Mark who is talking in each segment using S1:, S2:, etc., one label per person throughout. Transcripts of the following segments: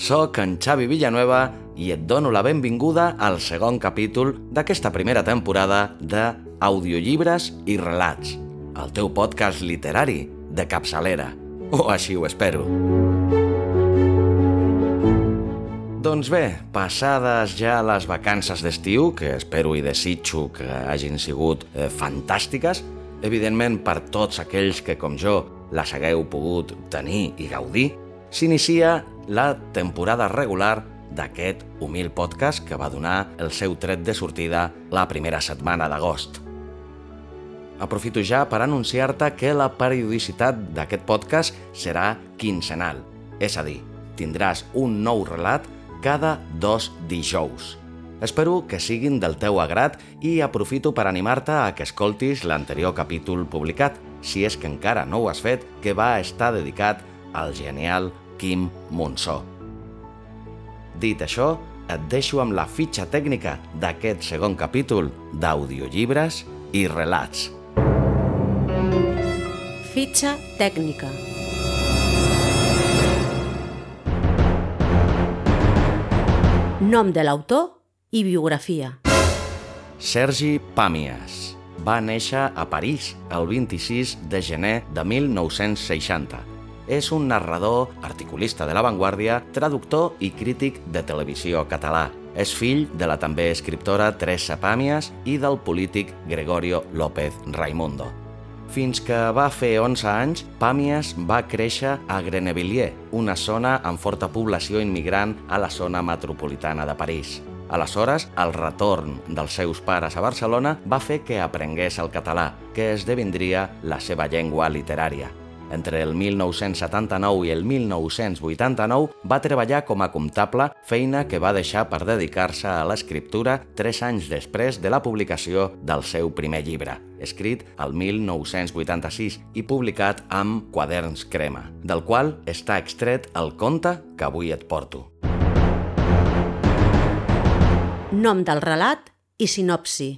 S1: sóc en Xavi Villanueva i et dono la benvinguda al segon capítol d'aquesta primera temporada de Audiollibres i Relats, el teu podcast literari de capçalera, o així ho espero. Doncs bé, passades ja les vacances d'estiu, que espero i desitjo que hagin sigut eh, fantàstiques, evidentment per tots aquells que, com jo, les hagueu pogut tenir i gaudir, s'inicia la temporada regular d'aquest humil podcast que va donar el seu tret de sortida la primera setmana d'agost. Aprofito ja per anunciar-te que la periodicitat d'aquest podcast serà quinzenal, és a dir, tindràs un nou relat cada dos dijous. Espero que siguin del teu agrat i aprofito per animar-te a que escoltis l'anterior capítol publicat, si és que encara no ho has fet, que va estar dedicat al genial Quim Monsó. Dit això, et deixo amb la fitxa tècnica d'aquest segon capítol d'audiollibres i relats.
S2: Fitxa tècnica. Nom de l'autor i biografia.
S1: Sergi Pàmies va néixer a París el 26 de gener de 1960. És un narrador, articulista de l'avantguàrdia, traductor i crític de televisió català. És fill de la també escriptora Teresa Pàmies i del polític Gregorio López Raimundo. Fins que va fer 11 anys, Pàmies va créixer a Grenevilliers, una zona amb forta població immigrant a la zona metropolitana de París. Aleshores, el retorn dels seus pares a Barcelona va fer que aprengués el català, que esdevindria la seva llengua literària. Entre el 1979 i el 1989 va treballar com a comptable, feina que va deixar per dedicar-se a l'escriptura tres anys després de la publicació del seu primer llibre, escrit el 1986 i publicat amb Quaderns Crema, del qual està extret el conte que avui et porto.
S2: Nom del relat i sinopsi.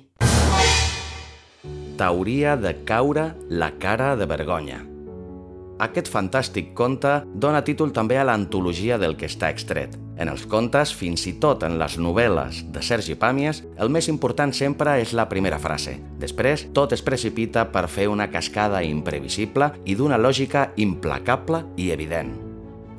S1: T'hauria de caure la cara de vergonya. Aquest fantàstic conte dona títol també a l'antologia del que està extret. En els contes, fins i tot en les novel·les de Sergi Pàmies, el més important sempre és la primera frase. Després, tot es precipita per fer una cascada imprevisible i d'una lògica implacable i evident.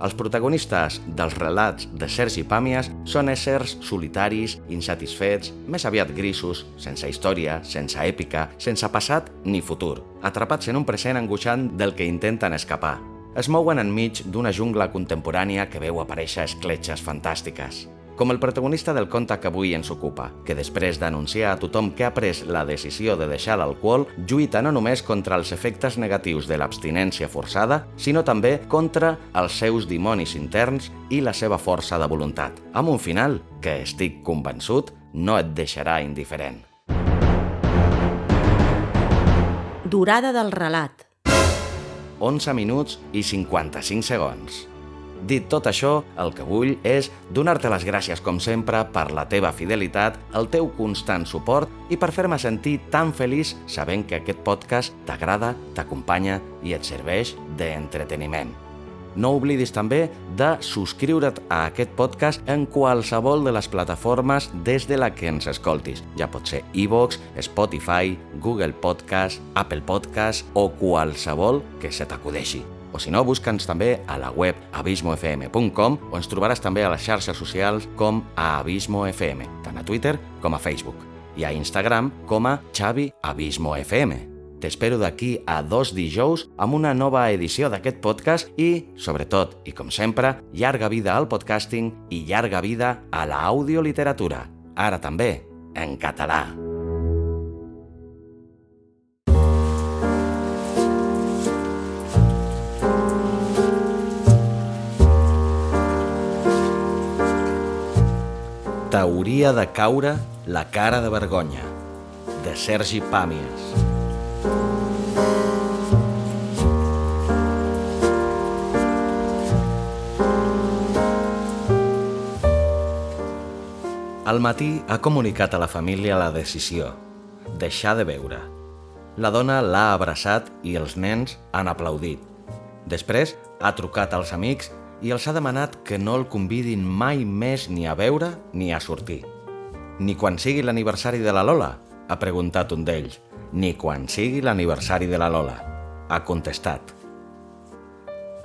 S1: Els protagonistes dels relats de Sergi Pàmies són éssers solitaris, insatisfets, més aviat grisos, sense història, sense èpica, sense passat ni futur, atrapats en un present angoixant del que intenten escapar. Es mouen enmig d'una jungla contemporània que veu aparèixer escletxes fantàstiques. Com el protagonista del conte que avui ens ocupa, que després d'anunciar a tothom que ha pres la decisió de deixar l'alcohol, lluita no només contra els efectes negatius de l'abstinència forçada, sinó també contra els seus dimonis interns i la seva força de voluntat, amb un final que, estic convençut, no et deixarà indiferent.
S2: Durada del relat.
S1: 11 minuts i 55 segons. Dit tot això, el que vull és donar-te les gràcies, com sempre, per la teva fidelitat, el teu constant suport i per fer-me sentir tan feliç sabent que aquest podcast t'agrada, t'acompanya i et serveix d'entreteniment. No oblidis també de subscriure't a aquest podcast en qualsevol de les plataformes des de la que ens escoltis. Ja pot ser iVoox, Spotify, Google Podcast, Apple Podcast o qualsevol que se t'acudeixi. O si no, busca'ns també a la web abismofm.com o ens trobaràs també a les xarxes socials com a Abismo FM, tant a Twitter com a Facebook, i a Instagram com a Xavi Abismo FM. T'espero d'aquí a dos dijous amb una nova edició d'aquest podcast i, sobretot, i com sempre, llarga vida al podcasting i llarga vida a l'audioliteratura. Ara també, en català. Hauria de caure la cara de vergonya, de Sergi Pàmies. Al matí ha comunicat a la família la decisió, deixar de beure. La dona l'ha abraçat i els nens han aplaudit. Després ha trucat als amics i els ha demanat que no el convidin mai més ni a beure ni a sortir. Ni quan sigui l'aniversari de la Lola, ha preguntat un d'ells. Ni quan sigui l'aniversari de la Lola, ha contestat.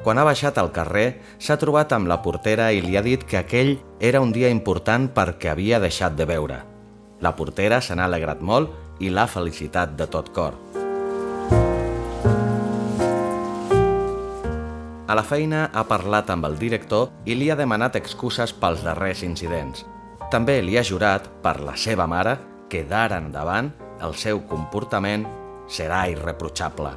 S1: Quan ha baixat al carrer, s'ha trobat amb la portera i li ha dit que aquell era un dia important perquè havia deixat de beure. La portera se n'ha alegrat molt i l'ha felicitat de tot cor. A la feina ha parlat amb el director i li ha demanat excuses pels darrers incidents. També li ha jurat, per la seva mare, que d'ara endavant el seu comportament serà irreprotxable.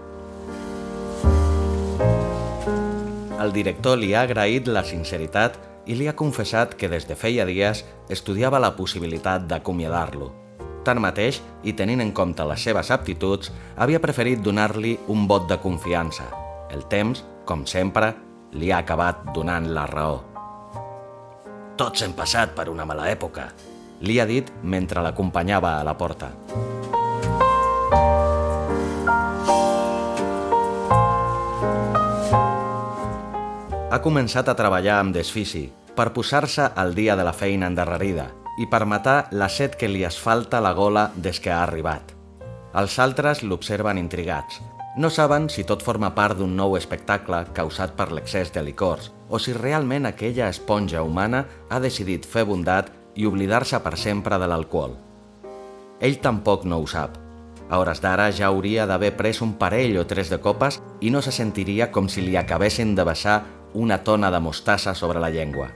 S1: El director li ha agraït la sinceritat i li ha confessat que des de feia dies estudiava la possibilitat d'acomiadar-lo. Tanmateix, i tenint en compte les seves aptituds, havia preferit donar-li un vot de confiança. El temps, com sempre, li ha acabat donant la raó. Tots hem passat per una mala època, li ha dit mentre l'acompanyava a la porta. Ha començat a treballar amb desfici per posar-se al dia de la feina endarrerida i per matar la set que li asfalta la gola des que ha arribat. Els altres l'observen intrigats. No saben si tot forma part d'un nou espectacle causat per l'excés de licors o si realment aquella esponja humana ha decidit fer bondat i oblidar-se per sempre de l'alcohol. Ell tampoc no ho sap. A hores d'ara ja hauria d'haver pres un parell o tres de copes i no se sentiria com si li acabessin de baixar una tona de mostassa sobre la llengua.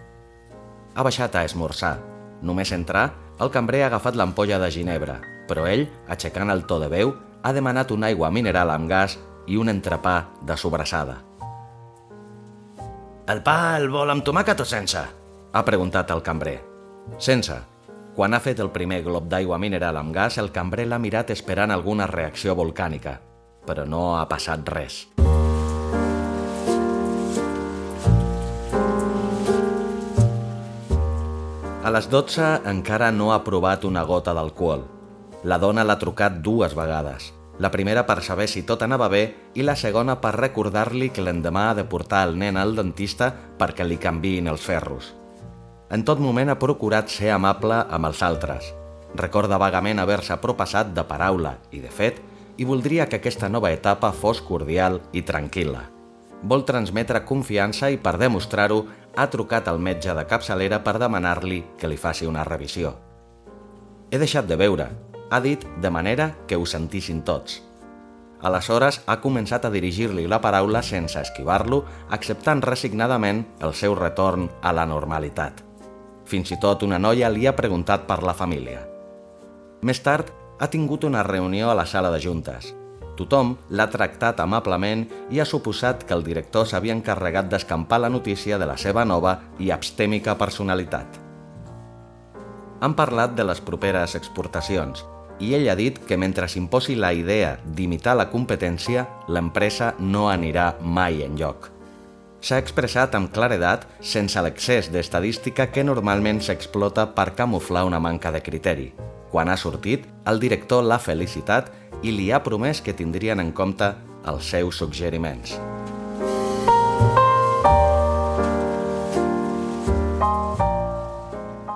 S1: Ha baixat a esmorzar. Només entrar, el cambrer ha agafat l'ampolla de ginebra, però ell, aixecant el to de veu, ha demanat una aigua mineral amb gas i un entrepà de sobrassada. El pa el vol amb tomàquet o sense? ha preguntat el cambrer. Sense. Quan ha fet el primer glob d'aigua mineral amb gas, el cambrer l'ha mirat esperant alguna reacció volcànica, però no ha passat res. A les 12 encara no ha provat una gota d'alcohol. La dona l'ha trucat dues vegades. La primera per saber si tot anava bé i la segona per recordar-li que l'endemà ha de portar el nen al dentista perquè li canviïn els ferros. En tot moment ha procurat ser amable amb els altres. Recorda vagament haver-se propassat de paraula i de fet i voldria que aquesta nova etapa fos cordial i tranquil·la. Vol transmetre confiança i per demostrar-ho ha trucat al metge de capçalera per demanar-li que li faci una revisió. He deixat de veure, ha dit de manera que ho sentissin tots. Aleshores ha començat a dirigir-li la paraula sense esquivar-lo, acceptant resignadament el seu retorn a la normalitat. Fins i tot una noia li ha preguntat per la família. Més tard, ha tingut una reunió a la sala de juntes. Tothom l'ha tractat amablement i ha suposat que el director s'havia encarregat d'escampar la notícia de la seva nova i abstèmica personalitat. Han parlat de les properes exportacions i ell ha dit que mentre s'imposi la idea d'imitar la competència, l'empresa no anirà mai en lloc. S'ha expressat amb claredat sense l'excés d'estadística que normalment s'explota per camuflar una manca de criteri. Quan ha sortit, el director l'ha felicitat i li ha promès que tindrien en compte els seus suggeriments.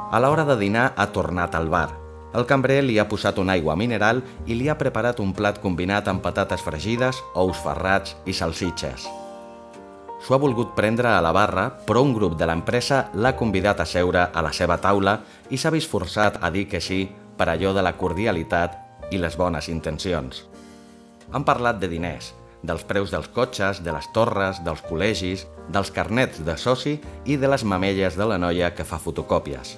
S1: A l'hora de dinar ha tornat al bar. El cambrer li ha posat una aigua mineral i li ha preparat un plat combinat amb patates fregides, ous ferrats i salsitxes. S'ho ha volgut prendre a la barra, però un grup de l'empresa l'ha convidat a seure a la seva taula i s'ha vist forçat a dir que sí per allò de la cordialitat i les bones intencions. Han parlat de diners, dels preus dels cotxes, de les torres, dels col·legis, dels carnets de soci i de les mamelles de la noia que fa fotocòpies.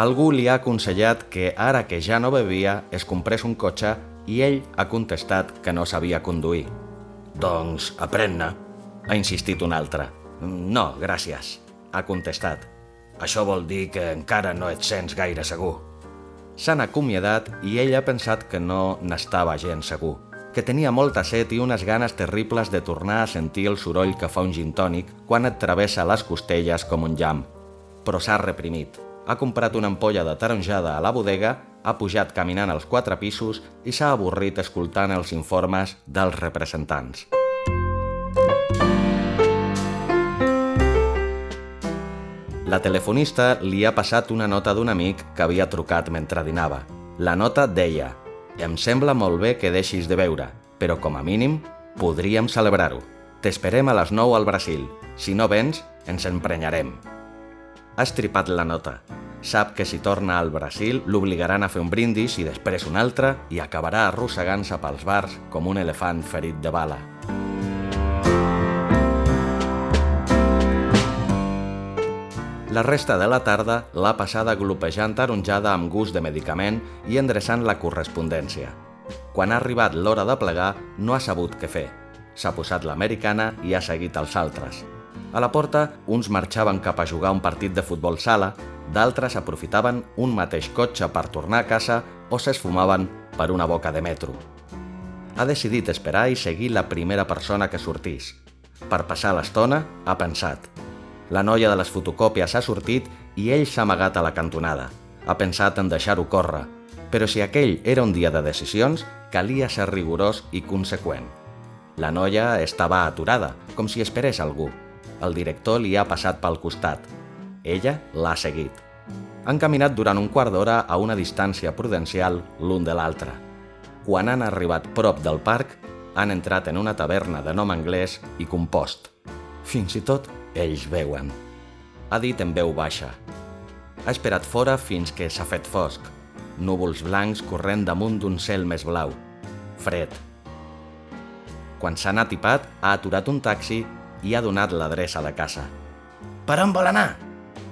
S1: Algú li ha aconsellat que ara que ja no bevia es comprés un cotxe i ell ha contestat que no sabia conduir. Doncs aprèn-ne, ha insistit un altre. No, gràcies, ha contestat. Això vol dir que encara no et sents gaire segur. S'han acomiadat i ell ha pensat que no n'estava gens segur, que tenia molta set i unes ganes terribles de tornar a sentir el soroll que fa un gin tònic quan et travessa les costelles com un llamp. Però s'ha reprimit. Ha comprat una ampolla de taronjada a la bodega, ha pujat caminant als quatre pisos i s'ha avorrit escoltant els informes dels representants. La telefonista li ha passat una nota d'un amic que havia trucat mentre dinava. La nota deia «Em sembla molt bé que deixis de beure, però com a mínim podríem celebrar-ho. T'esperem a les 9 al Brasil. Si no vens, ens emprenyarem». Ha estripat la nota. Sap que si torna al Brasil l'obligaran a fer un brindis i després un altre i acabarà arrossegant-se pels bars com un elefant ferit de bala. La resta de la tarda l'ha passada glopejant taronjada amb gust de medicament i endreçant la correspondència. Quan ha arribat l'hora de plegar, no ha sabut què fer. S'ha posat l'americana i ha seguit els altres. A la porta, uns marxaven cap a jugar un partit de futbol sala, d'altres aprofitaven un mateix cotxe per tornar a casa o s'esfumaven per una boca de metro. Ha decidit esperar i seguir la primera persona que sortís. Per passar l'estona, ha pensat la noia de les fotocòpies ha sortit i ell s'ha amagat a la cantonada. Ha pensat en deixar-ho córrer, però si aquell era un dia de decisions, calia ser rigorós i conseqüent. La noia estava aturada, com si esperés algú. El director li ha passat pel costat. Ella l'ha seguit. Han caminat durant un quart d'hora a una distància prudencial l'un de l'altre. Quan han arribat prop del parc, han entrat en una taverna de nom anglès i compost. Fins i tot ells veuen. Ha dit en veu baixa. Ha esperat fora fins que s'ha fet fosc. Núvols blancs corrent damunt d'un cel més blau. Fred. Quan s'ha atipat, ha aturat un taxi i ha donat l'adreça de casa. Per on vol anar?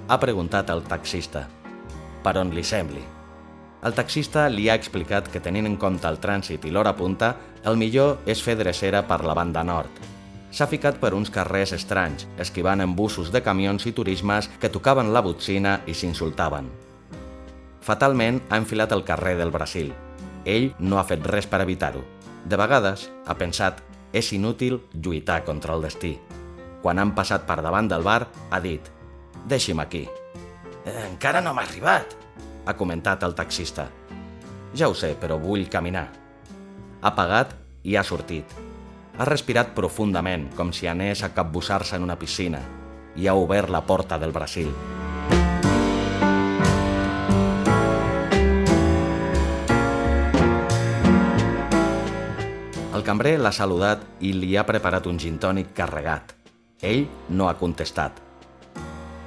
S1: Ha preguntat el taxista. Per on li sembli. El taxista li ha explicat que tenint en compte el trànsit i l'hora punta, el millor és fer drecera per la banda nord, s'ha ficat per uns carrers estranys, esquivant embussos de camions i turismes que tocaven la botzina i s'insultaven. Fatalment ha enfilat el carrer del Brasil. Ell no ha fet res per evitar-ho. De vegades ha pensat és inútil lluitar contra el destí. Quan han passat per davant del bar, ha dit «Deixi'm aquí». «Encara no m'ha arribat», ha comentat el taxista. «Ja ho sé, però vull caminar». Ha pagat i ha sortit ha respirat profundament, com si anés a capbussar-se en una piscina, i ha obert la porta del Brasil. El cambrer l'ha saludat i li ha preparat un gin tònic carregat. Ell no ha contestat.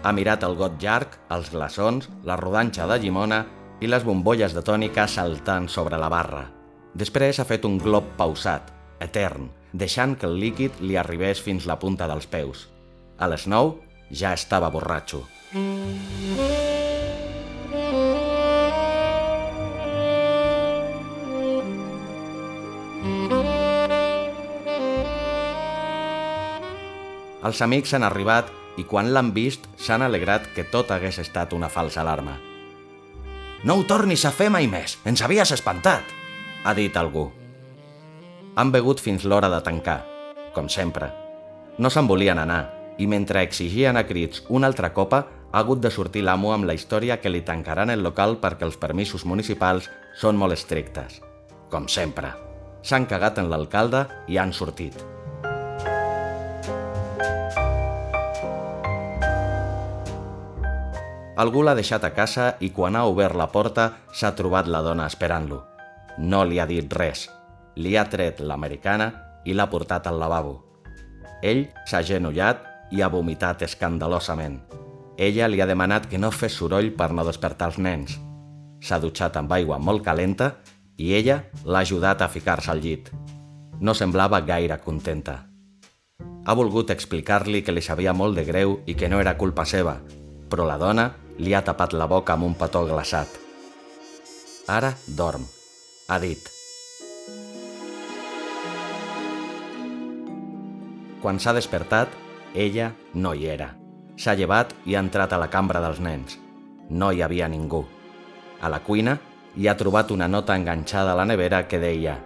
S1: Ha mirat el got llarg, els glaçons, la rodanxa de llimona i les bombolles de tònica saltant sobre la barra. Després ha fet un glob pausat, etern, deixant que el líquid li arribés fins la punta dels peus. A les 9 ja estava borratxo. Els amics han arribat i quan l'han vist s'han alegrat que tot hagués estat una falsa alarma. No ho tornis a fer mai més, ens havies espantat, ha dit algú. Han begut fins l'hora de tancar, com sempre. No se'n volien anar, i mentre exigien a crits una altra copa, ha hagut de sortir l'amo amb la història que li tancaran el local perquè els permisos municipals són molt estrictes. Com sempre. S'han cagat en l'alcalde i han sortit. Algú l'ha deixat a casa i quan ha obert la porta s'ha trobat la dona esperant-lo. No li ha dit res, li ha tret l'americana i l'ha portat al lavabo. Ell s'ha genollat i ha vomitat escandalosament. Ella li ha demanat que no fes soroll per no despertar els nens. S'ha dutxat amb aigua molt calenta i ella l'ha ajudat a ficar-se al llit. No semblava gaire contenta. Ha volgut explicar-li que li sabia molt de greu i que no era culpa seva, però la dona li ha tapat la boca amb un petó glaçat. Ara dorm, ha dit. Quan s'ha despertat, ella no hi era. S'ha llevat i ha entrat a la cambra dels nens. No hi havia ningú. A la cuina hi ha trobat una nota enganxada a la nevera que deia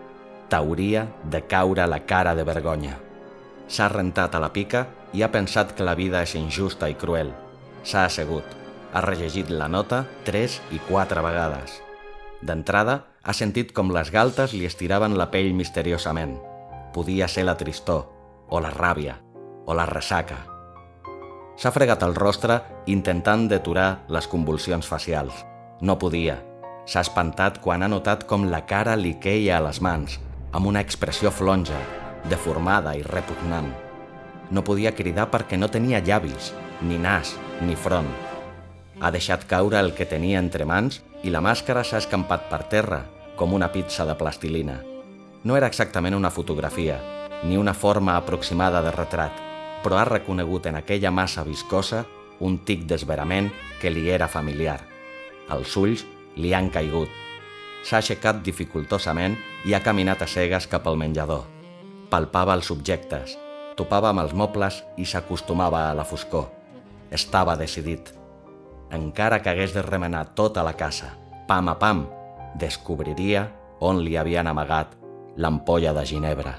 S1: «T'hauria de caure la cara de vergonya». S'ha rentat a la pica i ha pensat que la vida és injusta i cruel. S'ha assegut, ha rellegit la nota tres i quatre vegades. D'entrada, ha sentit com les galtes li estiraven la pell misteriosament. Podia ser la tristor, o la ràbia, o la ressaca. S'ha fregat el rostre intentant deturar les convulsions facials. No podia. S'ha espantat quan ha notat com la cara li queia a les mans, amb una expressió flonja, deformada i repugnant. No podia cridar perquè no tenia llavis, ni nas, ni front. Ha deixat caure el que tenia entre mans i la màscara s'ha escampat per terra, com una pizza de plastilina. No era exactament una fotografia, ni una forma aproximada de retrat, però ha reconegut en aquella massa viscosa un tic d'esverament que li era familiar. Els ulls li han caigut. S'ha aixecat dificultosament i ha caminat a cegues cap al menjador. Palpava els objectes, topava amb els mobles i s'acostumava a la foscor. Estava decidit. Encara que hagués de remenar tota la casa, pam a pam, descobriria on li havien amagat l'ampolla de ginebra.